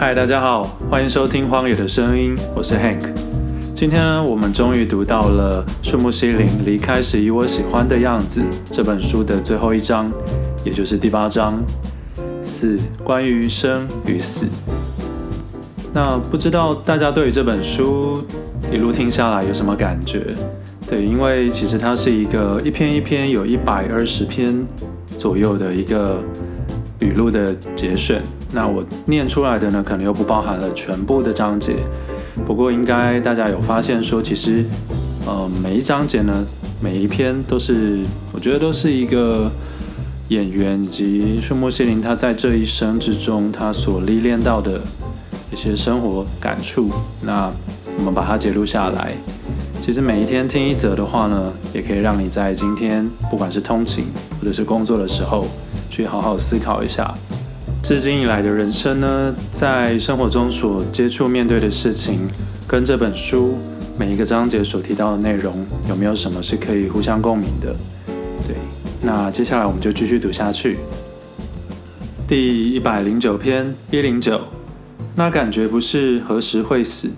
嗨，大家好，欢迎收听《荒野的声音》，我是 Hank。今天，我们终于读到了树木希林离开时以我喜欢的样子这本书的最后一章，也就是第八章，四，关于生与死。那不知道大家对于这本书一路听下来有什么感觉？对，因为其实它是一个一篇一篇有一百二十篇左右的一个语录的节选。那我念出来的呢，可能又不包含了全部的章节。不过应该大家有发现说，其实，呃，每一章节呢，每一篇都是，我觉得都是一个演员以及树木希林他在这一生之中他所历练到的一些生活感触。那我们把它记录下来。其实每一天听一则的话呢，也可以让你在今天不管是通勤或者是工作的时候，去好好思考一下。至今以来的人生呢，在生活中所接触面对的事情，跟这本书每一个章节所提到的内容，有没有什么是可以互相共鸣的？对，那接下来我们就继续读下去。第一百零九篇一零九，那感觉不是何时会死，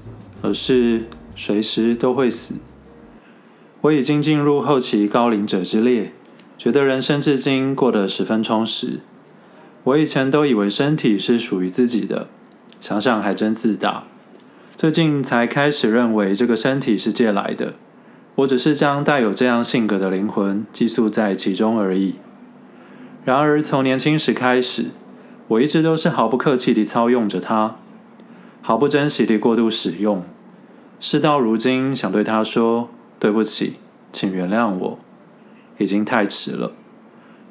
而是随时都会死。我已经进入后期高龄者之列，觉得人生至今过得十分充实。我以前都以为身体是属于自己的，想想还真自大。最近才开始认为这个身体是借来的，我只是将带有这样性格的灵魂寄宿在其中而已。然而从年轻时开始，我一直都是毫不客气地操用着它，毫不珍惜地过度使用。事到如今，想对它说对不起，请原谅我，已经太迟了。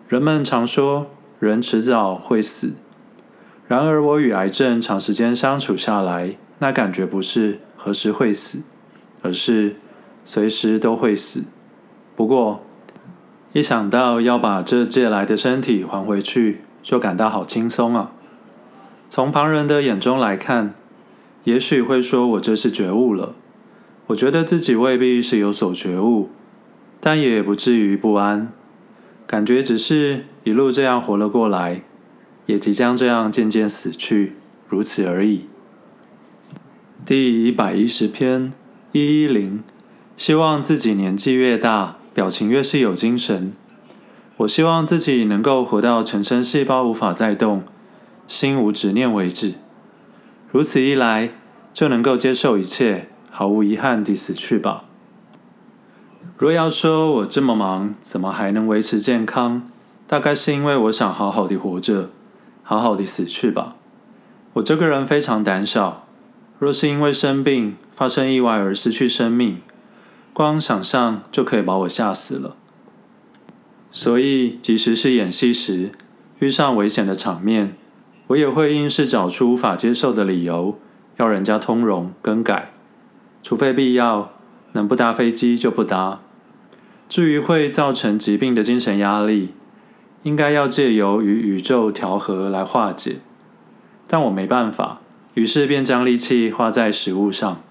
人们常说，人迟早会死，然而我与癌症长时间相处下来，那感觉不是何时会死，而是随时都会死。不过，一想到要把这借来的身体还回去，就感到好轻松啊。从旁人的眼中来看，也许会说我这是觉悟了。我觉得自己未必是有所觉悟，但也不至于不安。感觉只是一路这样活了过来，也即将这样渐渐死去，如此而已。第一百一十篇一一零，希望自己年纪越大，表情越是有精神。我希望自己能够活到全身细胞无法再动，心无执念为止。如此一来，就能够接受一切，毫无遗憾地死去吧。若要说我这么忙，怎么还能维持健康？大概是因为我想好好的活着，好好的死去吧。我这个人非常胆小，若是因为生病、发生意外而失去生命，光想象就可以把我吓死了。所以，即使是演戏时遇上危险的场面，我也会硬是找出无法接受的理由，要人家通融更改，除非必要，能不搭飞机就不搭。至于会造成疾病的精神压力，应该要借由与宇宙调和来化解，但我没办法，于是便将力气花在食物上。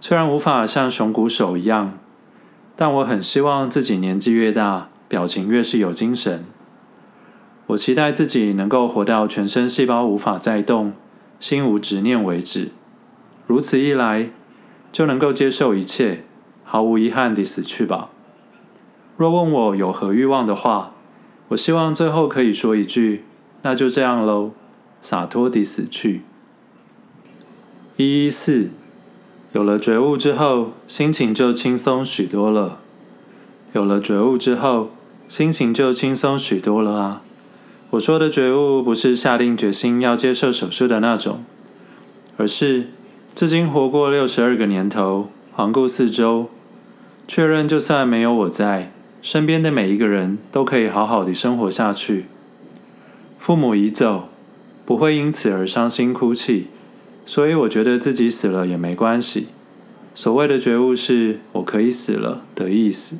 虽然无法像熊谷守一样，但我很希望自己年纪越大，表情越是有精神。我期待自己能够活到全身细胞无法再动，心无执念为止。如此一来，就能够接受一切，毫无遗憾地死去吧。若问我有何欲望的话，我希望最后可以说一句：“那就这样喽，洒脱地死去。”一一四，有了觉悟之后，心情就轻松许多了。有了觉悟之后，心情就轻松许多了啊！我说的觉悟，不是下定决心要接受手术的那种，而是至今活过六十二个年头，环顾四周，确认就算没有我在。身边的每一个人都可以好好的生活下去。父母已走，不会因此而伤心哭泣，所以我觉得自己死了也没关系。所谓的觉悟是我可以死了的意思。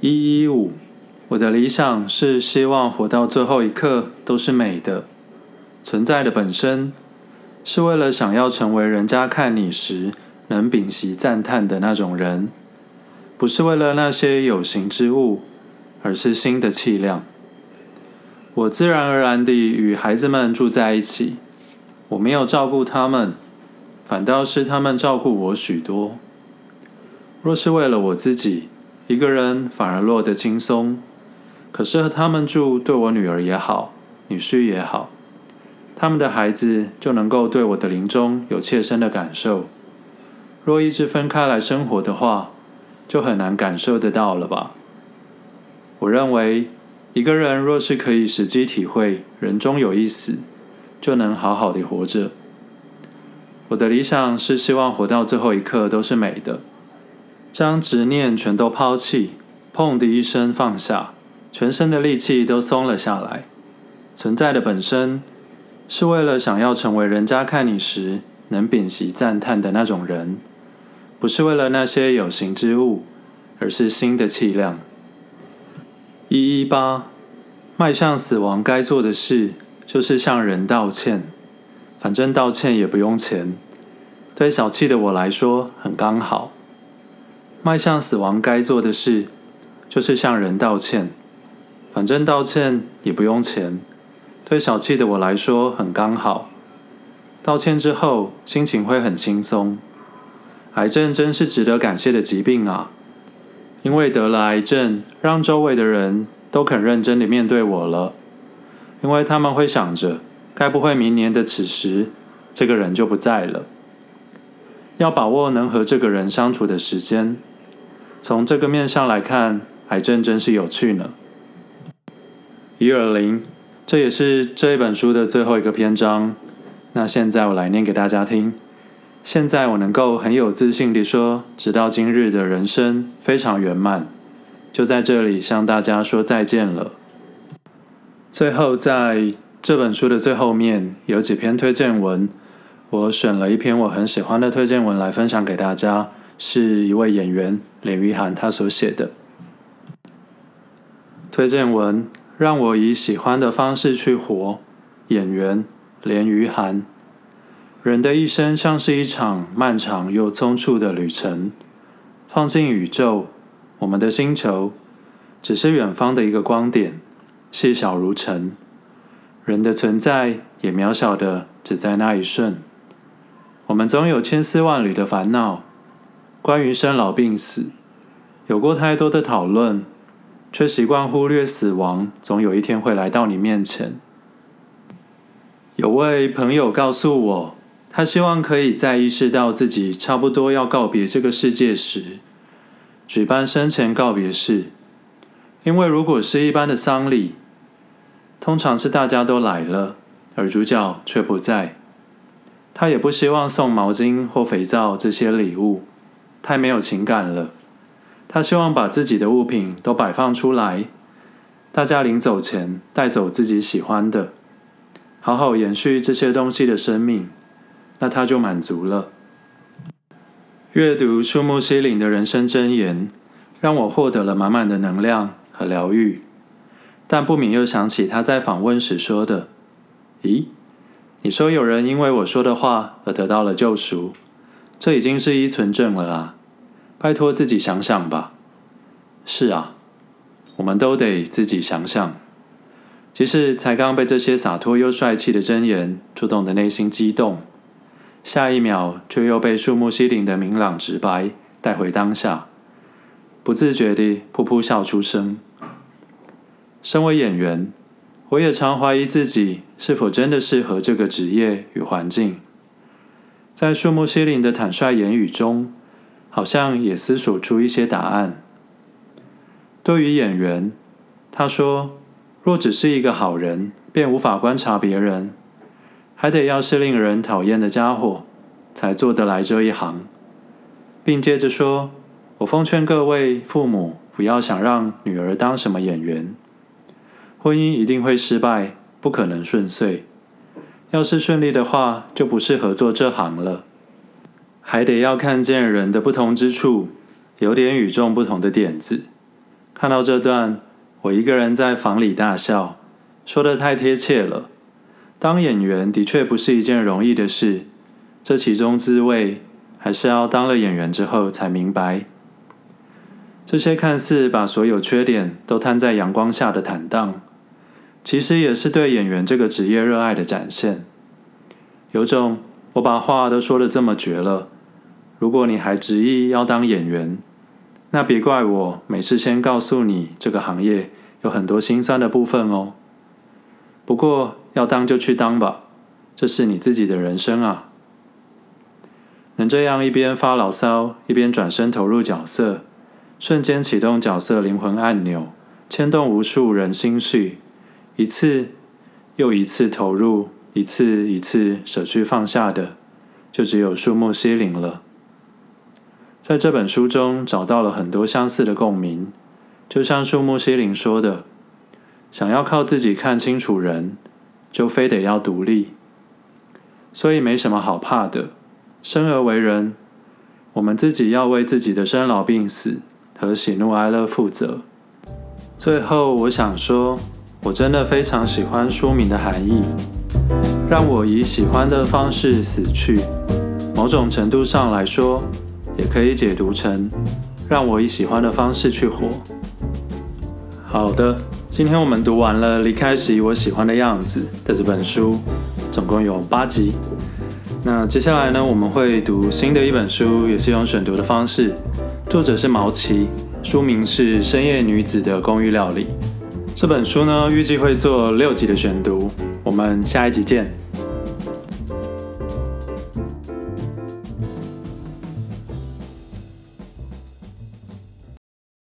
一一五，我的理想是希望活到最后一刻都是美的。存在的本身是为了想要成为人家看你时能屏息赞叹的那种人。不是为了那些有形之物，而是心的气量。我自然而然地与孩子们住在一起，我没有照顾他们，反倒是他们照顾我许多。若是为了我自己，一个人反而落得轻松。可是和他们住，对我女儿也好，女婿也好，他们的孩子就能够对我的临终有切身的感受。若一直分开来生活的话，就很难感受得到了吧？我认为。一个人若是可以实际体会人终有一死，就能好好的活着。我的理想是希望活到最后一刻都是美的，将执念全都抛弃，砰的一声放下，全身的力气都松了下来。存在的本身是为了想要成为人家看你时能屏息赞叹的那种人，不是为了那些有形之物，而是心的气量。一一八，迈向死亡该做的事就是向人道歉，反正道歉也不用钱，对小气的我来说很刚好。迈向死亡该做的事就是向人道歉，反正道歉也不用钱，对小气的我来说很刚好。道歉之后心情会很轻松。癌症真是值得感谢的疾病啊！因为得了癌症，让周围的人都肯认真的面对我了。因为他们会想着，该不会明年的此时，这个人就不在了。要把握能和这个人相处的时间。从这个面上来看，癌症真是有趣呢。一二零，这也是这一本书的最后一个篇章。那现在我来念给大家听。现在我能够很有自信地说，直到今日的人生非常圆满，就在这里向大家说再见了。最后，在这本书的最后面有几篇推荐文，我选了一篇我很喜欢的推荐文来分享给大家，是一位演员连俞涵他所写的推荐文，让我以喜欢的方式去活。演员连俞涵。人的一生像是一场漫长又匆促的旅程。放进宇宙，我们的星球只是远方的一个光点，细小如尘。人的存在也渺小的只在那一瞬。我们总有千丝万缕的烦恼，关于生老病死，有过太多的讨论，却习惯忽略死亡总有一天会来到你面前。有位朋友告诉我。他希望可以在意识到自己差不多要告别这个世界时，举办生前告别式。因为如果是一般的丧礼，通常是大家都来了，而主角却不在。他也不希望送毛巾或肥皂这些礼物，太没有情感了。他希望把自己的物品都摆放出来，大家临走前带走自己喜欢的，好好延续这些东西的生命。那他就满足了。阅读触目心灵的人生箴言，让我获得了满满的能量和疗愈。但不免又想起他在访问时说的：“咦，你说有人因为我说的话而得到了救赎，这已经是依存症了啊！拜托自己想想吧。”是啊，我们都得自己想想。即使才刚被这些洒脱又帅气的箴言触动的内心激动。下一秒，却又被触目心灵的明朗直白带回当下，不自觉地噗噗笑出声。身为演员，我也常怀疑自己是否真的适合这个职业与环境。在触目心灵的坦率言语中，好像也思索出一些答案。对于演员，他说：“若只是一个好人，便无法观察别人。”还得要是令人讨厌的家伙，才做得来这一行，并接着说：“我奉劝各位父母，不要想让女儿当什么演员，婚姻一定会失败，不可能顺遂。要是顺利的话，就不适合做这行了。还得要看见人的不同之处，有点与众不同的点子。”看到这段，我一个人在房里大笑，说得太贴切了。当演员的确不是一件容易的事，这其中滋味还是要当了演员之后才明白。这些看似把所有缺点都摊在阳光下的坦荡，其实也是对演员这个职业热爱的展现。有种我把话都说得这么绝了，如果你还执意要当演员，那别怪我没事先告诉你这个行业有很多辛酸的部分哦。不过要当就去当吧，这是你自己的人生啊。能这样一边发牢骚，一边转身投入角色，瞬间启动角色灵魂按钮，牵动无数人心绪，一次又一次投入，一次一次舍去放下的，就只有树木希林了。在这本书中找到了很多相似的共鸣，就像树木希林说的：“想要靠自己看清楚人，就非得要独立，所以没什么好怕的。”生而为人，我们自己要为自己的生老病死和喜怒哀乐负责。最后，我想说，我真的非常喜欢书名的含义，让我以喜欢的方式死去。某种程度上来说，也可以解读成让我以喜欢的方式去活。好的，今天我们读完了《离开时我喜欢的样子》的这本书，总共有八集。那接下来呢，我们会读新的一本书，也是用选读的方式。作者是毛奇，书名是《深夜女子的公寓料理》。这本书呢，预计会做六集的选读。我们下一集见。